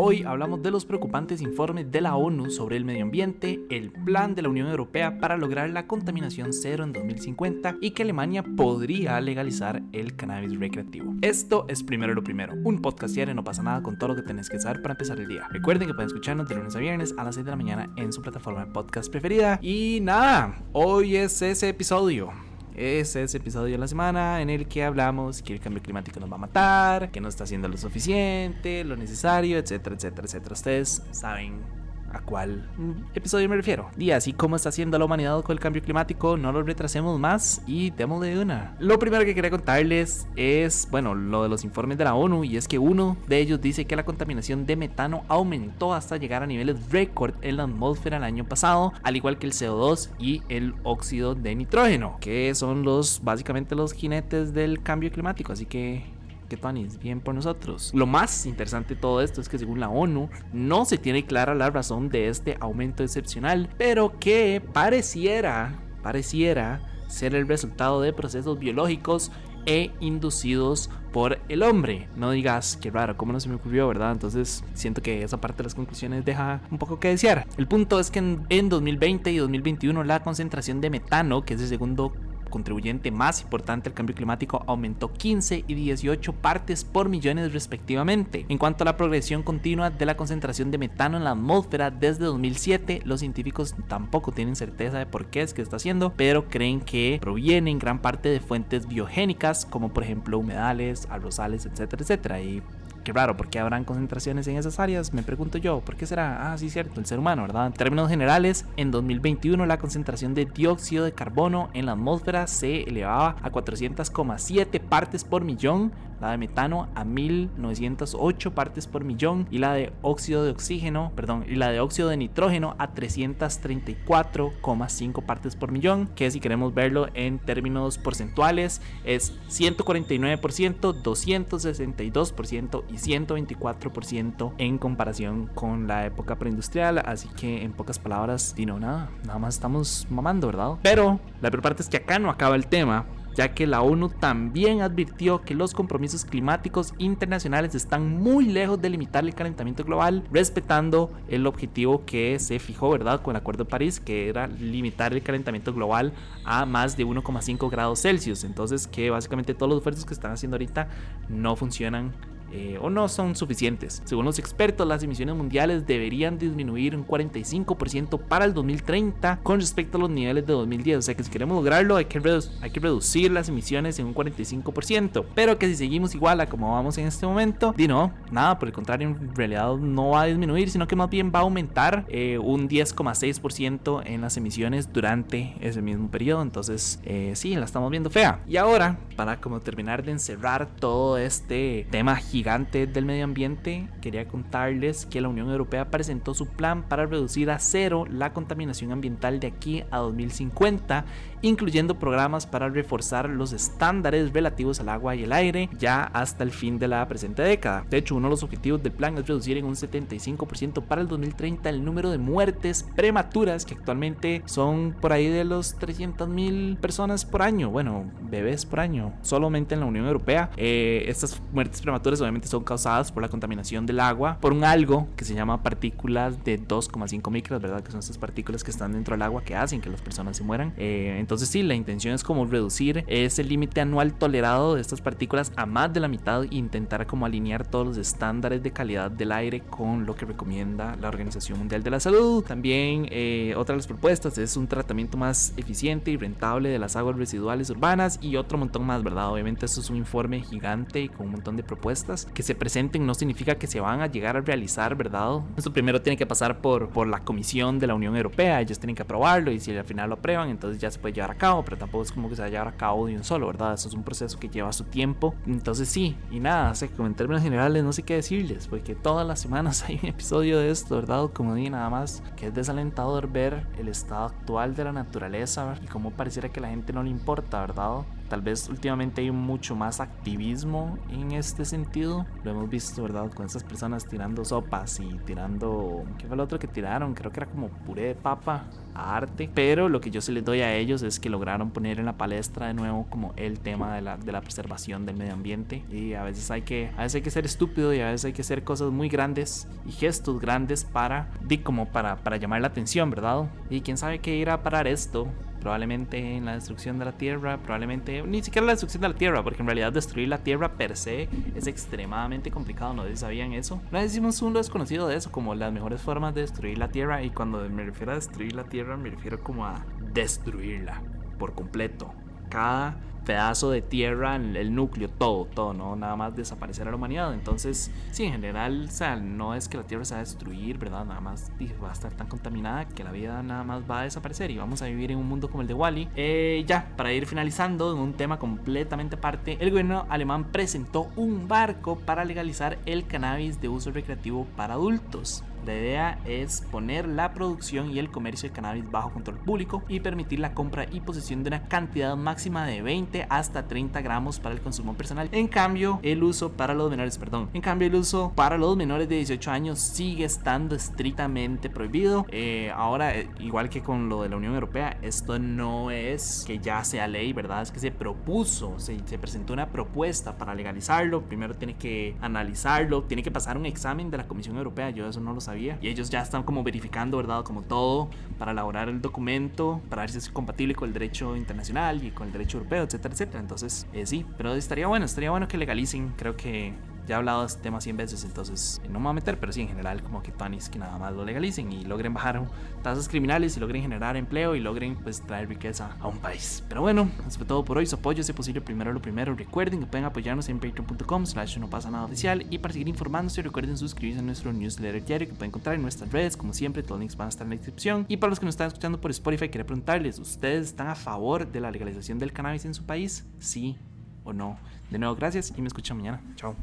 Hoy hablamos de los preocupantes informes de la ONU sobre el medio ambiente, el plan de la Unión Europea para lograr la contaminación cero en 2050 y que Alemania podría legalizar el cannabis recreativo. Esto es primero lo primero, un podcast diario no pasa nada con todo lo que tenés que saber para empezar el día. Recuerden que pueden escucharnos de lunes a viernes a las 6 de la mañana en su plataforma de podcast preferida. Y nada, hoy es ese episodio es ese episodio de la semana en el que hablamos que el cambio climático nos va a matar, que no está haciendo lo suficiente, lo necesario, etcétera, etcétera, etcétera. Ustedes saben a cuál episodio me refiero. Y así como está haciendo la humanidad con el cambio climático, no lo retrasemos más y démosle de una. Lo primero que quería contarles es, bueno, lo de los informes de la ONU y es que uno de ellos dice que la contaminación de metano aumentó hasta llegar a niveles récord en la atmósfera el año pasado, al igual que el CO2 y el óxido de nitrógeno, que son los básicamente los jinetes del cambio climático, así que que Tonis, bien por nosotros. Lo más interesante de todo esto es que según la ONU no se tiene clara la razón de este aumento excepcional, pero que pareciera, pareciera ser el resultado de procesos biológicos e inducidos por el hombre. No digas que raro, cómo no se me ocurrió, ¿verdad? Entonces siento que esa parte de las conclusiones deja un poco que desear. El punto es que en 2020 y 2021 la concentración de metano, que es el segundo contribuyente más importante al cambio climático aumentó 15 y 18 partes por millones respectivamente. En cuanto a la progresión continua de la concentración de metano en la atmósfera desde 2007, los científicos tampoco tienen certeza de por qué es que está haciendo, pero creen que proviene en gran parte de fuentes biogénicas como por ejemplo humedales, arrozales, etcétera, etcétera. Y qué raro, ¿por qué habrán concentraciones en esas áreas? Me pregunto yo, ¿por qué será? Ah, sí, cierto, el ser humano, ¿verdad? En términos generales, en 2021 la concentración de dióxido de carbono en la atmósfera se elevaba a 400,7 partes por millón, la de metano a 1908 partes por millón y la de óxido de oxígeno, perdón, y la de óxido de nitrógeno a 334,5 partes por millón, que si queremos verlo en términos porcentuales es 149%, 262% y 124% en comparación con la época preindustrial, así que en pocas palabras, nada, nada más estamos mamando, ¿verdad? Pero la peor parte es que acá no acaba el tema, ya que la ONU también advirtió que los compromisos climáticos internacionales están muy lejos de limitar el calentamiento global, respetando el objetivo que se fijó, ¿verdad?, con el Acuerdo de París, que era limitar el calentamiento global a más de 1,5 grados Celsius. Entonces, que básicamente todos los esfuerzos que están haciendo ahorita no funcionan eh, o no son suficientes. Según los expertos, las emisiones mundiales deberían disminuir un 45% para el 2030 con respecto a los niveles de 2010. O sea que si queremos lograrlo hay que, hay que reducir las emisiones en un 45%. Pero que si seguimos igual a como vamos en este momento, di no, nada, por el contrario, en realidad no va a disminuir, sino que más bien va a aumentar eh, un 10,6% en las emisiones durante ese mismo periodo. Entonces, eh, sí, la estamos viendo fea. Y ahora, para como terminar de encerrar todo este tema gigante del medio ambiente, quería contarles que la Unión Europea presentó su plan para reducir a cero la contaminación ambiental de aquí a 2050, incluyendo programas para reforzar los estándares relativos al agua y el aire ya hasta el fin de la presente década. De hecho, uno de los objetivos del plan es reducir en un 75% para el 2030 el número de muertes prematuras que actualmente son por ahí de los 300.000 personas por año, bueno, bebés por año, solamente en la Unión Europea. Eh, estas muertes prematuras son causadas por la contaminación del agua, por un algo que se llama partículas de 2,5 micras, ¿verdad? Que son estas partículas que están dentro del agua que hacen que las personas se mueran. Eh, entonces sí, la intención es como reducir ese límite anual tolerado de estas partículas a más de la mitad e intentar como alinear todos los estándares de calidad del aire con lo que recomienda la Organización Mundial de la Salud. También eh, otra de las propuestas es un tratamiento más eficiente y rentable de las aguas residuales urbanas y otro montón más, ¿verdad? Obviamente esto es un informe gigante y con un montón de propuestas que se presenten no significa que se van a llegar a realizar, ¿verdad? Esto primero tiene que pasar por, por la Comisión de la Unión Europea, ellos tienen que aprobarlo y si al final lo aprueban, entonces ya se puede llevar a cabo, pero tampoco es como que se va a llevar a cabo de un solo, ¿verdad? Eso es un proceso que lleva su tiempo. Entonces sí, y nada, o como en términos generales no sé qué decirles, porque todas las semanas hay un episodio de esto, ¿verdad? Como dije nada más, que es desalentador ver el estado actual de la naturaleza y cómo pareciera que a la gente no le importa, ¿verdad? Tal vez últimamente hay mucho más activismo en este sentido. Lo hemos visto, ¿verdad? Con esas personas tirando sopas y tirando... ¿Qué fue lo otro que tiraron? Creo que era como puré de papa a arte. Pero lo que yo se les doy a ellos es que lograron poner en la palestra de nuevo como el tema de la, de la preservación del medio ambiente. Y a veces hay que, a veces hay que ser estúpido y a veces hay que hacer cosas muy grandes y gestos grandes para, como para, para llamar la atención, ¿verdad? Y quién sabe qué irá a parar esto probablemente en la destrucción de la Tierra, probablemente ni siquiera la destrucción de la Tierra, porque en realidad destruir la Tierra per se es extremadamente complicado, no sabían eso. No decimos un desconocido de eso, como las mejores formas de destruir la Tierra, y cuando me refiero a destruir la Tierra me refiero como a destruirla por completo. Cada pedazo de tierra, el núcleo, todo, todo, ¿no? Nada más desaparecer a la humanidad. Entonces, sí, en general, o sea, no es que la tierra se va a destruir, ¿verdad? Nada más va a estar tan contaminada que la vida nada más va a desaparecer y vamos a vivir en un mundo como el de Wally. Eh, ya, para ir finalizando, en un tema completamente aparte, el gobierno alemán presentó un barco para legalizar el cannabis de uso recreativo para adultos. La idea es poner la producción y el comercio de cannabis bajo control público y permitir la compra y posesión de una cantidad máxima de 20 hasta 30 gramos para el consumo personal. En cambio, el uso para los menores, perdón, en cambio el uso para los menores de 18 años sigue estando estrictamente prohibido. Eh, ahora, eh, igual que con lo de la Unión Europea, esto no es que ya sea ley, ¿verdad? Es que se propuso, se, se presentó una propuesta para legalizarlo. Primero tiene que analizarlo, tiene que pasar un examen de la Comisión Europea. Yo eso no lo sabía y ellos ya están como verificando, ¿verdad? Como todo para elaborar el documento, para ver si es compatible con el derecho internacional y con el derecho europeo, etcétera, etcétera. Entonces, eh, sí, pero estaría bueno, estaría bueno que legalicen. Creo que ya he hablado de este tema 100 veces, entonces eh, no me voy a meter, pero sí, en general, como que panis que nada más lo legalicen y logren bajar tasas criminales y logren generar empleo y logren pues traer riqueza a un país. Pero bueno, eso fue todo por hoy. Su apoyo, si posible, primero lo primero. Recuerden que pueden apoyarnos en patreon.com slash no pasa nada oficial y para seguir informándose recuerden suscribirse a nuestro newsletter diario que pueden encontrar en nuestras redes. Como siempre, todos los links van a estar en la descripción. Y para los que nos están escuchando por Spotify, quería preguntarles, ¿ustedes están a favor de la legalización del cannabis en su país? ¿Sí o no? De nuevo, gracias y me escuchan mañana. Chao.